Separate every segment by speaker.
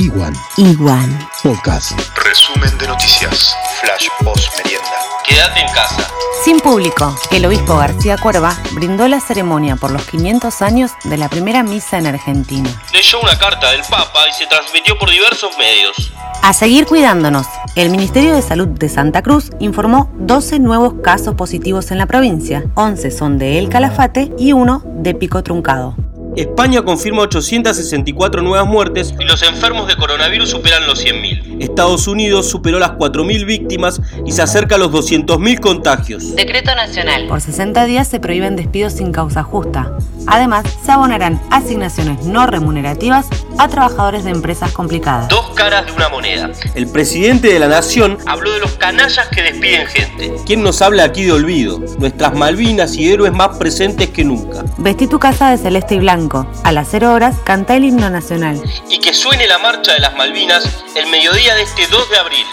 Speaker 1: Iguan
Speaker 2: Iguan.
Speaker 1: Podcast.
Speaker 3: Resumen de noticias. Flash post merienda.
Speaker 4: Quédate en casa.
Speaker 2: Sin público, el obispo García Cuerva brindó la ceremonia por los 500 años de la primera misa en Argentina.
Speaker 4: Leyó una carta del Papa y se transmitió por diversos medios.
Speaker 2: A seguir cuidándonos, el Ministerio de Salud de Santa Cruz informó 12 nuevos casos positivos en la provincia. 11 son de El Calafate y uno de Pico Truncado.
Speaker 4: España confirma 864 nuevas muertes y los enfermos de coronavirus superan los 100.000. Estados Unidos superó las 4.000 víctimas y se acerca a los 200.000 contagios.
Speaker 2: Decreto nacional. Por 60 días se prohíben despidos sin causa justa. Además, se abonarán asignaciones no remunerativas a trabajadores de empresas complicadas.
Speaker 4: Dos caras de una moneda. El presidente de la nación habló de los canallas que despiden gente. ¿Quién nos habla aquí de olvido? Nuestras Malvinas y héroes más presentes que nunca.
Speaker 2: Vestí tu casa de celeste y blanco. A las 0 horas canta el himno nacional.
Speaker 4: Y que suene la marcha de las Malvinas el mediodía de este 2 de abril.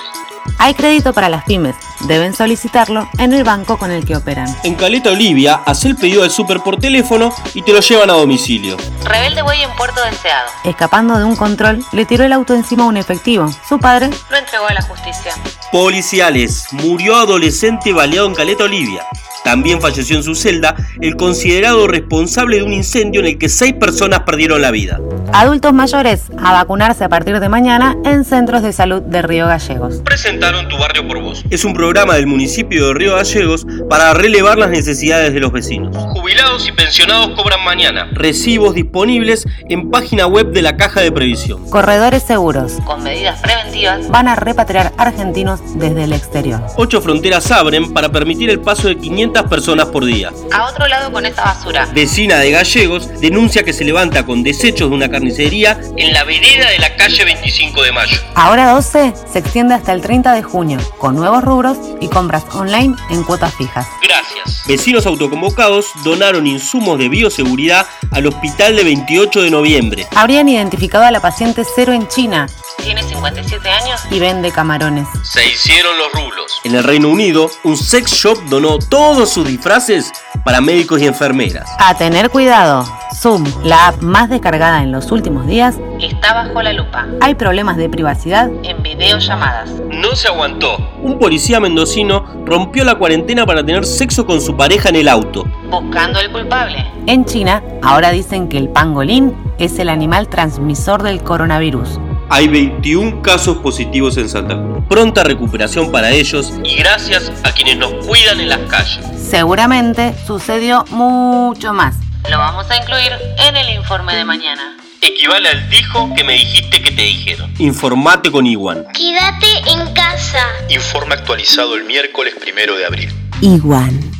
Speaker 2: Hay crédito para las pymes. Deben solicitarlo en el banco con el que operan.
Speaker 4: En Caleta Olivia, haz el pedido del súper por teléfono y te lo llevan a domicilio.
Speaker 2: Rebelde Güey en Puerto Deseado. Escapando de un control, le tiró el auto encima a un efectivo. Su padre lo entregó a la justicia.
Speaker 4: Policiales. Murió adolescente baleado en Caleta Olivia. También falleció en su celda el considerado responsable de un incendio en el que seis personas perdieron la vida.
Speaker 2: Adultos mayores a vacunarse a partir de mañana en centros de salud de Río Gallegos.
Speaker 4: Presentaron Tu Barrio por Vos. Es un programa del municipio de Río Gallegos para relevar las necesidades de los vecinos. Jubilados y pensionados cobran mañana. Recibos disponibles en página web de la Caja de Previsión.
Speaker 2: Corredores seguros, con medidas preventivas, van a repatriar argentinos desde el exterior.
Speaker 4: Ocho fronteras abren para permitir el paso de 500 personas por día.
Speaker 2: A otro lado con esta basura.
Speaker 4: Vecina de Gallegos denuncia que se levanta con desechos de una carnicería en la vereda de la calle 25 de mayo.
Speaker 2: Ahora 12 se extiende hasta el 30 de junio, con nuevos rubros y compras online en cuotas fijas.
Speaker 4: Gracias. Vecinos autoconvocados donaron insumos de bioseguridad al hospital de 28 de noviembre.
Speaker 2: Habrían identificado a la paciente cero en China tiene 57 años y vende camarones.
Speaker 4: Se hicieron los rulos. En el Reino Unido, un sex shop donó todos sus disfraces para médicos y enfermeras.
Speaker 2: A tener cuidado. Zoom, la app más descargada en los últimos días, está bajo la lupa. Hay problemas de privacidad en videollamadas.
Speaker 4: No se aguantó. Un policía mendocino rompió la cuarentena para tener sexo con su pareja en el auto.
Speaker 2: Buscando el culpable. En China, ahora dicen que el pangolín es el animal transmisor del coronavirus
Speaker 4: hay 21 casos positivos en Santa Cruz. Pronta recuperación para ellos y gracias a quienes nos cuidan en las calles.
Speaker 2: Seguramente sucedió mucho más. Lo vamos a incluir en el informe de mañana.
Speaker 4: Equivale al dijo que me dijiste que te dijeron. Informate con Iguan.
Speaker 5: Quédate en casa.
Speaker 3: Informe actualizado el miércoles primero de abril.
Speaker 2: Iguan.